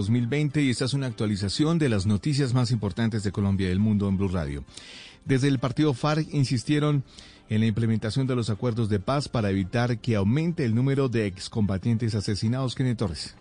2020 y esta es una actualización de las noticias más importantes de Colombia y del mundo en Blue Radio. Desde el partido FARC insistieron en la implementación de los acuerdos de paz para evitar que aumente el número de excombatientes asesinados. Kenneth Torres.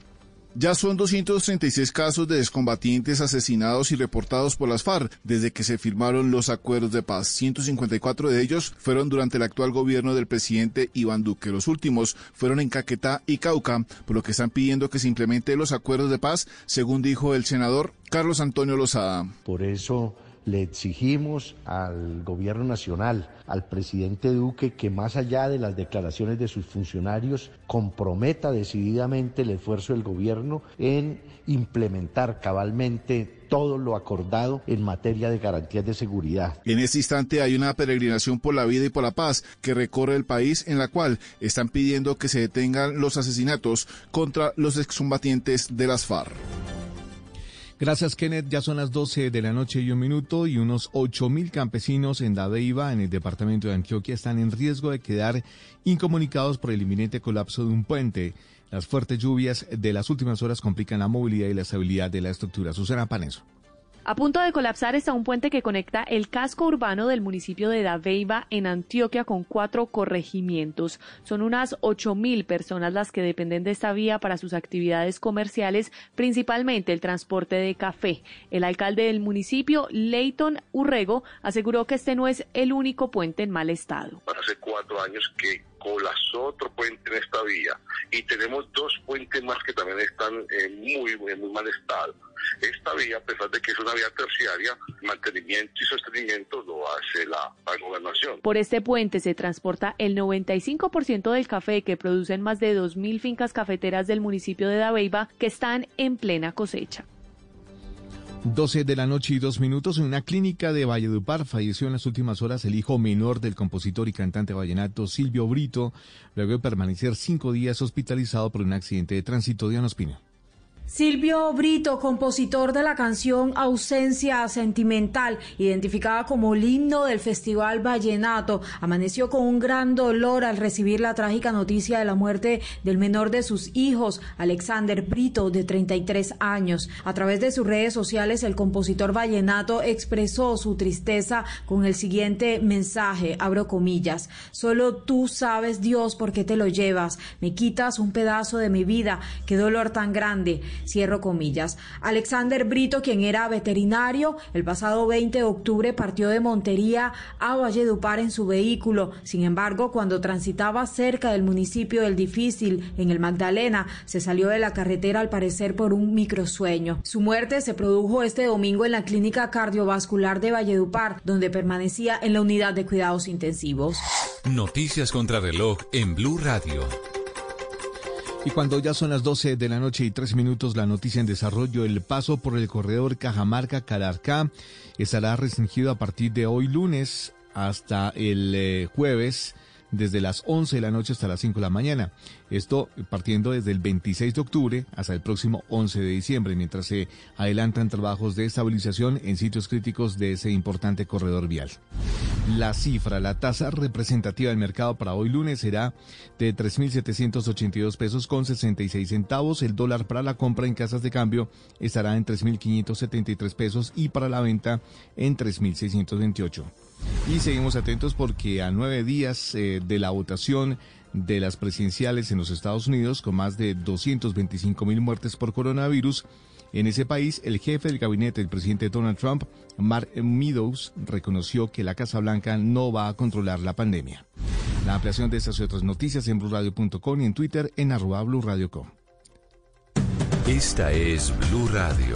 Ya son 236 casos de descombatientes asesinados y reportados por las FARC desde que se firmaron los acuerdos de paz. 154 de ellos fueron durante el actual gobierno del presidente Iván Duque. Los últimos fueron en Caquetá y Cauca, por lo que están pidiendo que se implemente los acuerdos de paz, según dijo el senador Carlos Antonio Lozada. Por eso le exigimos al gobierno nacional, al presidente Duque, que más allá de las declaraciones de sus funcionarios, comprometa decididamente el esfuerzo del gobierno en implementar cabalmente todo lo acordado en materia de garantías de seguridad. En este instante hay una peregrinación por la vida y por la paz que recorre el país en la cual están pidiendo que se detengan los asesinatos contra los excombatientes de las FARC. Gracias, Kenneth. Ya son las 12 de la noche y un minuto y unos 8 mil campesinos en Dabeiba, en el departamento de Antioquia, están en riesgo de quedar incomunicados por el inminente colapso de un puente. Las fuertes lluvias de las últimas horas complican la movilidad y la estabilidad de la estructura. Susana Paneso. A punto de colapsar está un puente que conecta el casco urbano del municipio de Dabeiba en Antioquia con cuatro corregimientos. Son unas ocho mil personas las que dependen de esta vía para sus actividades comerciales, principalmente el transporte de café. El alcalde del municipio, Leighton Urrego, aseguró que este no es el único puente en mal estado. Hace cuatro años que colapsó otro puente en esta vía y tenemos dos puentes más que también están en muy, muy mal estado. Esta vía, a pesar de que es una vía terciaria, mantenimiento y sostenimiento lo hace la, gobernación. Por este puente se transporta el 95% del café que producen más de 2.000 fincas cafeteras del municipio de Dabeiba que están en plena cosecha. 12 de la noche y dos minutos en una clínica de Valledupar falleció en las últimas horas el hijo menor del compositor y cantante vallenato Silvio Brito, luego de permanecer cinco días hospitalizado por un accidente de tránsito. Pino. Silvio Brito, compositor de la canción Ausencia Sentimental, identificada como el himno del Festival Vallenato, amaneció con un gran dolor al recibir la trágica noticia de la muerte del menor de sus hijos, Alexander Brito, de 33 años. A través de sus redes sociales, el compositor vallenato expresó su tristeza con el siguiente mensaje, abro comillas, solo tú sabes Dios por qué te lo llevas, me quitas un pedazo de mi vida, qué dolor tan grande cierro comillas. Alexander Brito, quien era veterinario, el pasado 20 de octubre partió de Montería a Valledupar en su vehículo. Sin embargo, cuando transitaba cerca del municipio del Difícil, en el Magdalena, se salió de la carretera al parecer por un microsueño. Su muerte se produjo este domingo en la clínica cardiovascular de Valledupar, donde permanecía en la unidad de cuidados intensivos. Noticias contra reloj en Blue Radio. Y cuando ya son las 12 de la noche y tres minutos, la noticia en desarrollo, el paso por el corredor Cajamarca-Calarcá estará restringido a partir de hoy lunes hasta el eh, jueves desde las 11 de la noche hasta las 5 de la mañana. Esto partiendo desde el 26 de octubre hasta el próximo 11 de diciembre, mientras se adelantan trabajos de estabilización en sitios críticos de ese importante corredor vial. La cifra, la tasa representativa del mercado para hoy lunes será de 3.782 pesos con 66 centavos. El dólar para la compra en casas de cambio estará en 3.573 pesos y para la venta en 3.628. Y seguimos atentos porque a nueve días eh, de la votación de las presidenciales en los Estados Unidos, con más de 225 mil muertes por coronavirus, en ese país, el jefe del gabinete del presidente Donald Trump, Mark Meadows, reconoció que la Casa Blanca no va a controlar la pandemia. La ampliación de estas y otras noticias en blurradio.com y en Twitter en arroba blurradio.com. Esta es Blue Radio.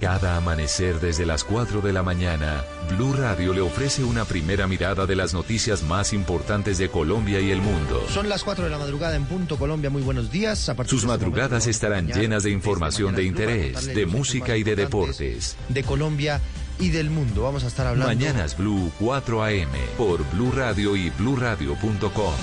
Cada amanecer desde las 4 de la mañana, Blue Radio le ofrece una primera mirada de las noticias más importantes de Colombia y el mundo. Son las 4 de la madrugada en punto Colombia, muy buenos días. Sus este madrugadas estarán llenas de información de interés, de música y de deportes. De Colombia y del mundo. Vamos a estar hablando. Mañanas Blue 4 AM por Blue Radio y bluradio.com.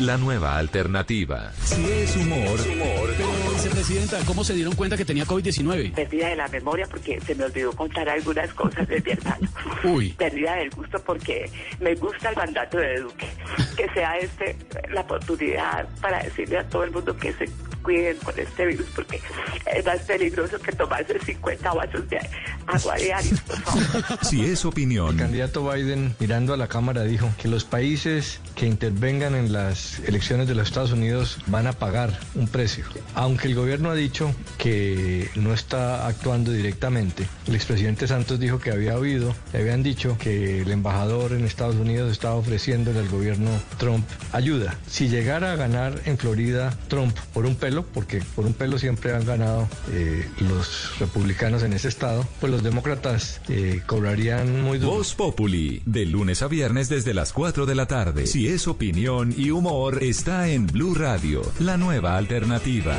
La nueva alternativa. Sí es humor. humor. Pero, vicepresidenta, ¿cómo se dieron cuenta que tenía COVID-19? Pérdida de la memoria porque se me olvidó contar algunas cosas de mi hermano. Uy. Pérdida del gusto porque me gusta el mandato de Duque. Que sea este la oportunidad para decirle a todo el mundo que se cuiden con este virus porque es más peligroso que tomarse 50 vasos de agua diarios, por favor. Si es opinión. El candidato Biden, mirando a la Cámara, dijo que los países que intervengan en las elecciones de los Estados Unidos van a pagar un precio. Aunque el gobierno ha dicho que no está actuando directamente, el expresidente Santos dijo que había oído, le habían dicho que el embajador en Estados Unidos estaba ofreciéndole al gobierno Trump ayuda. Si llegara a ganar en Florida Trump por un pelo, porque por un pelo siempre han ganado eh, los republicanos en ese estado, pues los demócratas eh, cobrarían muy duro. Voz Populi, de lunes a viernes desde las 4 de la tarde. Si es opinión y humor, está en Blue Radio, la nueva alternativa.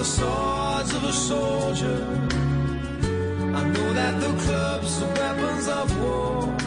the swords of a soldier. I know that the clubs are weapons of war.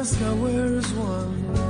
there's nowhere one.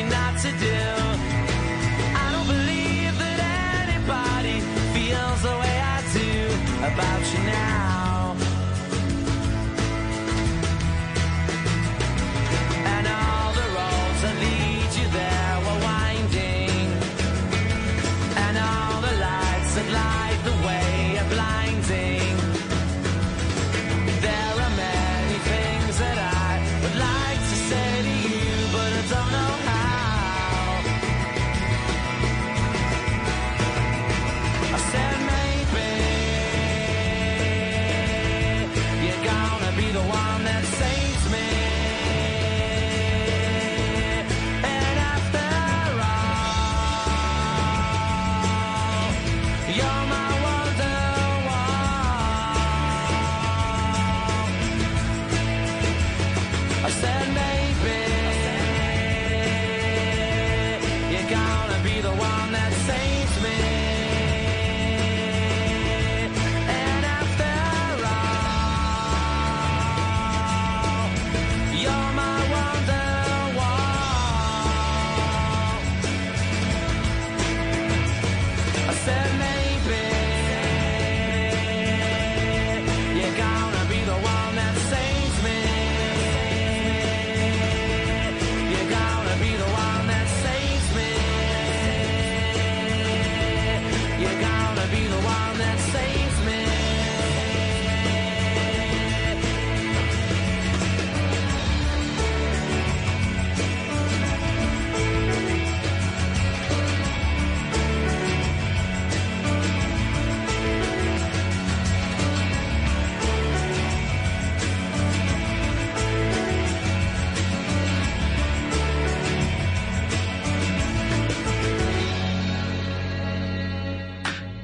she not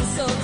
so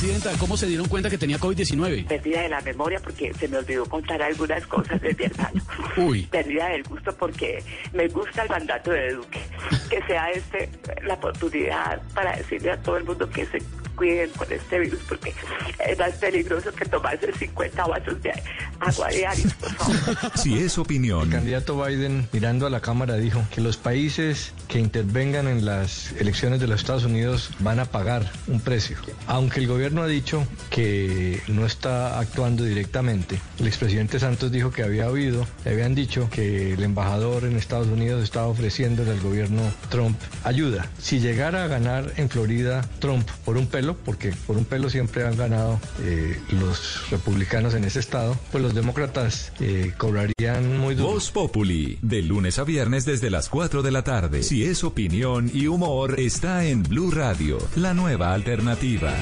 vicepresidenta, ¿cómo se dieron cuenta que tenía COVID-19? Pérdida de la memoria porque se me olvidó contar algunas cosas de mi hermano. Uy. Pérdida del gusto porque me gusta el mandato de Duque. Que sea este la oportunidad para decirle a todo el mundo que se cuiden con este virus porque es más peligroso que tomarse 50 vasos de agua diarios, por favor. Si es opinión, El candidato Biden, mirando a la Cámara, dijo que los países que intervengan en las elecciones de los Estados Unidos van a pagar un precio. Aunque el gobierno ha dicho que no está actuando directamente, el expresidente Santos dijo que había oído, le habían dicho que el embajador en Estados Unidos estaba ofreciéndole al gobierno Trump ayuda. Si llegara a ganar en Florida Trump por un pelo, porque por un pelo siempre han ganado eh, los republicanos en ese estado, pues los demócratas eh, cobrarían muy duro. Voz Populi, de lunes a viernes desde las 4 de la tarde. Si es opinión y humor, está en Blue Radio, la nueva alternativa.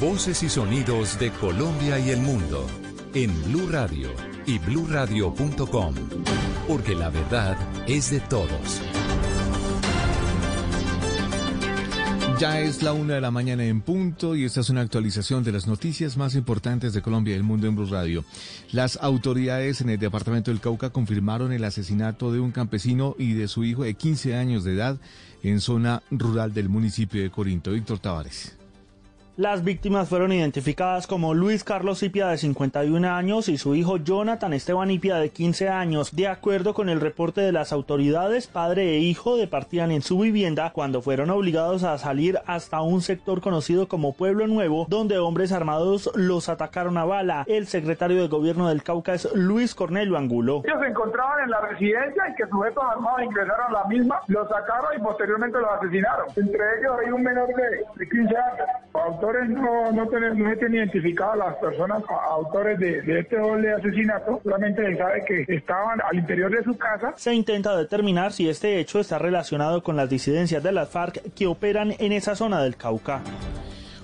Voces y sonidos de Colombia y el mundo en Blue Radio y bluradio.com, porque la verdad es de todos. Ya es la una de la mañana en punto y esta es una actualización de las noticias más importantes de Colombia y el mundo en Blue Radio. Las autoridades en el departamento del Cauca confirmaron el asesinato de un campesino y de su hijo de 15 años de edad en zona rural del municipio de Corinto. Víctor Tavares. Las víctimas fueron identificadas como Luis Carlos Ipia de 51 años y su hijo Jonathan Esteban Ipia de 15 años. De acuerdo con el reporte de las autoridades, padre e hijo departían en su vivienda cuando fueron obligados a salir hasta un sector conocido como Pueblo Nuevo, donde hombres armados los atacaron a bala. El secretario de gobierno del Cauca es Luis Cornelio Angulo. Ellos se encontraban en la residencia y que sujetos armados ingresaron a la misma, los sacaron y posteriormente los asesinaron. Entre ellos hay un menor de, de 15 años. Autores no, no, no se tienen a las personas a- autores de, de este doble asesinato, solamente se sabe que estaban al interior de su casa. Se intenta determinar si este hecho está relacionado con las disidencias de las FARC que operan en esa zona del Cauca.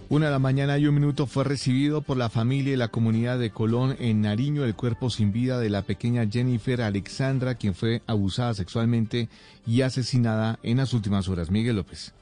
Una de la mañana y un minuto fue recibido por la familia y la comunidad de Colón en Nariño el cuerpo sin vida de la pequeña Jennifer Alexandra, quien fue abusada sexualmente y asesinada en las últimas horas. Miguel López.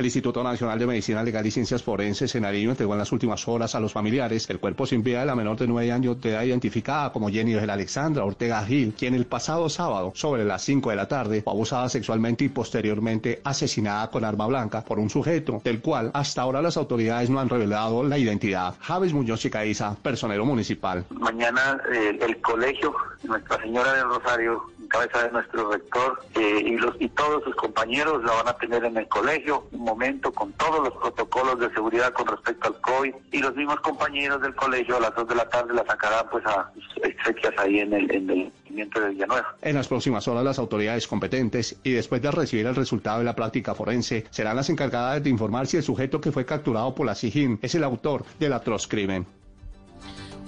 El Instituto Nacional de Medicina Legal y Ciencias Forenses en Nariño entregó en las últimas horas a los familiares el cuerpo sin vida de la menor de nueve años de edad identificada como Jenny la Alexandra Ortega Gil, quien el pasado sábado, sobre las 5 de la tarde, fue abusada sexualmente y posteriormente asesinada con arma blanca por un sujeto, del cual hasta ahora las autoridades no han revelado la identidad. Javes Muñoz Chicaiza, personero municipal. Mañana eh, el colegio Nuestra Señora del Rosario, cabeza de nuestro rector, eh, y, los, y todos sus compañeros la van a tener en el colegio, un momento con todos los protocolos de seguridad con respecto al COVID, y los mismos compañeros del colegio a las 2 de la tarde la sacarán pues a exequias ahí en el, en el de Villanueva. En las próximas horas las autoridades competentes y después de recibir el resultado de la práctica forense serán las encargadas de informar si el sujeto que fue capturado por la SIJIN es el autor del atroz crimen.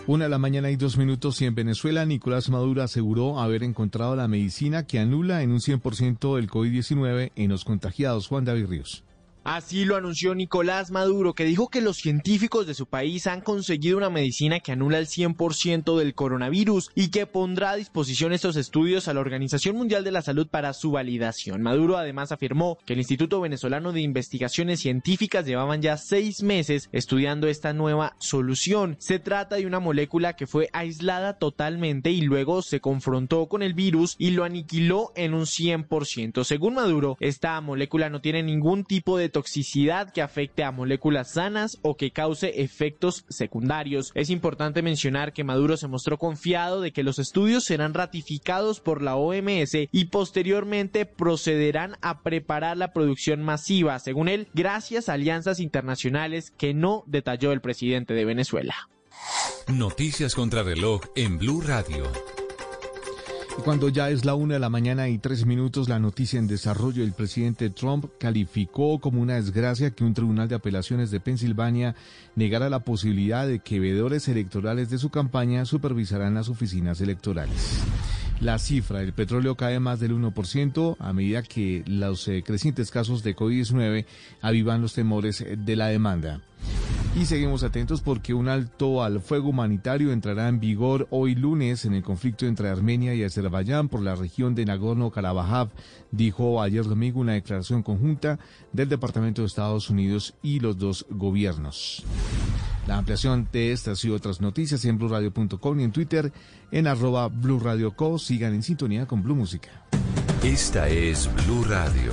Una de la mañana y dos minutos y en Venezuela Nicolás Maduro aseguró haber encontrado la medicina que anula en un 100% el COVID-19 en los contagiados. Juan David Ríos. Así lo anunció Nicolás Maduro, que dijo que los científicos de su país han conseguido una medicina que anula el 100% del coronavirus y que pondrá a disposición estos estudios a la Organización Mundial de la Salud para su validación. Maduro además afirmó que el Instituto Venezolano de Investigaciones Científicas llevaban ya seis meses estudiando esta nueva solución. Se trata de una molécula que fue aislada totalmente y luego se confrontó con el virus y lo aniquiló en un 100%. Según Maduro, esta molécula no tiene ningún tipo de toxicidad que afecte a moléculas sanas o que cause efectos secundarios. Es importante mencionar que Maduro se mostró confiado de que los estudios serán ratificados por la OMS y posteriormente procederán a preparar la producción masiva, según él, gracias a alianzas internacionales que no detalló el presidente de Venezuela. Noticias contra reloj en Blue Radio. Cuando ya es la una de la mañana y tres minutos, la noticia en desarrollo, el presidente Trump calificó como una desgracia que un tribunal de apelaciones de Pensilvania negara la posibilidad de que veedores electorales de su campaña supervisarán las oficinas electorales. La cifra del petróleo cae más del 1% a medida que los eh, crecientes casos de COVID-19 avivan los temores eh, de la demanda. Y seguimos atentos porque un alto al fuego humanitario entrará en vigor hoy lunes en el conflicto entre Armenia y Azerbaiyán por la región de Nagorno-Karabaj, dijo ayer domingo una declaración conjunta del Departamento de Estados Unidos y los dos gobiernos. La ampliación de estas y otras noticias en blurradio.com y en Twitter en arroba blurradioco. Sigan en sintonía con Blue Música. Esta es Blue Radio.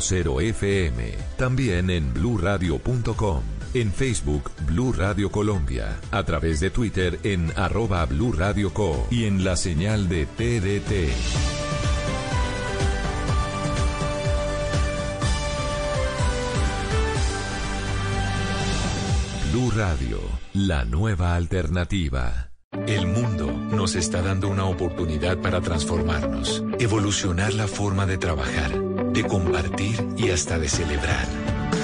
96.0 FM. También en bluradio.com. En Facebook, Blue Radio Colombia. A través de Twitter en arroba Blue Radio Co. Y en la señal de TDT. Blue Radio, la nueva alternativa. El mundo nos está dando una oportunidad para transformarnos, evolucionar la forma de trabajar, de compartir y hasta de celebrar.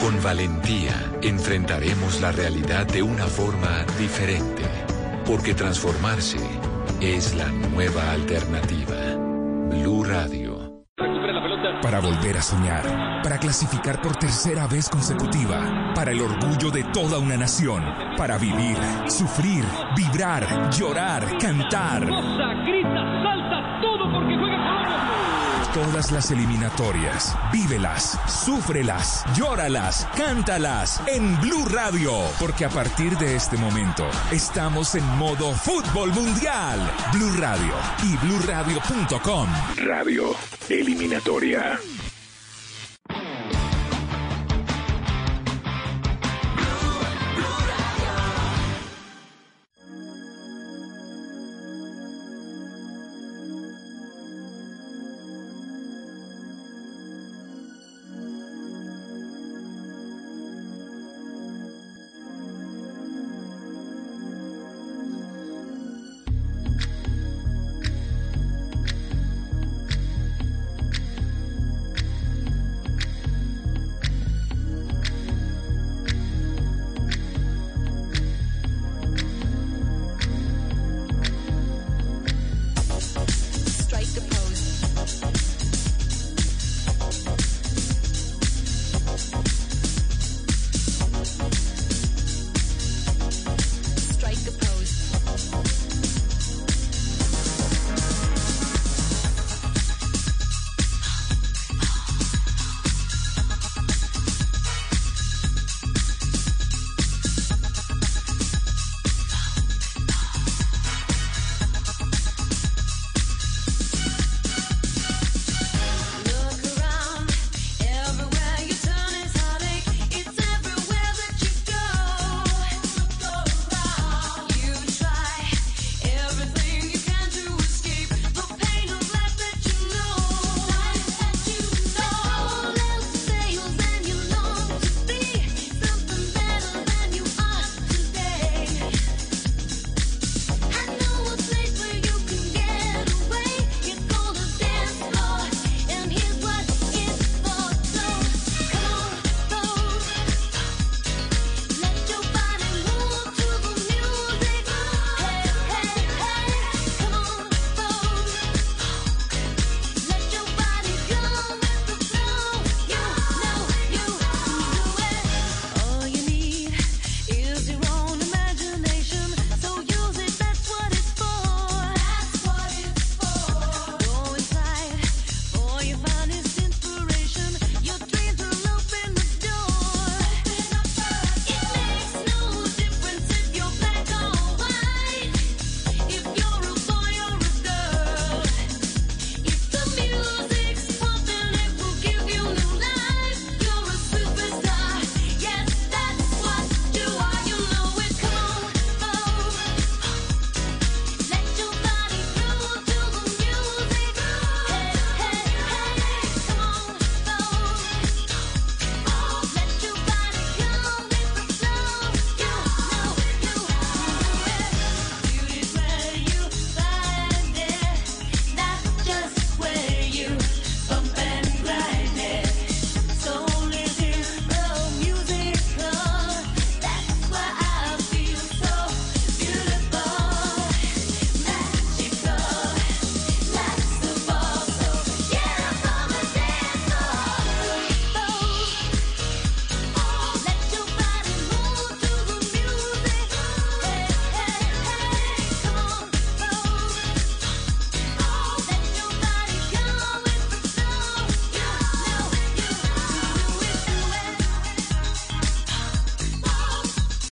Con valentía enfrentaremos la realidad de una forma diferente, porque transformarse es la nueva alternativa. Blue Radio. Para volver a soñar, para clasificar por tercera vez consecutiva, para el orgullo de toda una nación, para vivir, sufrir, vibrar, llorar, cantar. Todas las eliminatorias, vívelas, súfrelas, llóralas, cántalas en Blue Radio, porque a partir de este momento estamos en modo fútbol mundial. Blue Radio y bluradio.com. Radio Eliminatoria.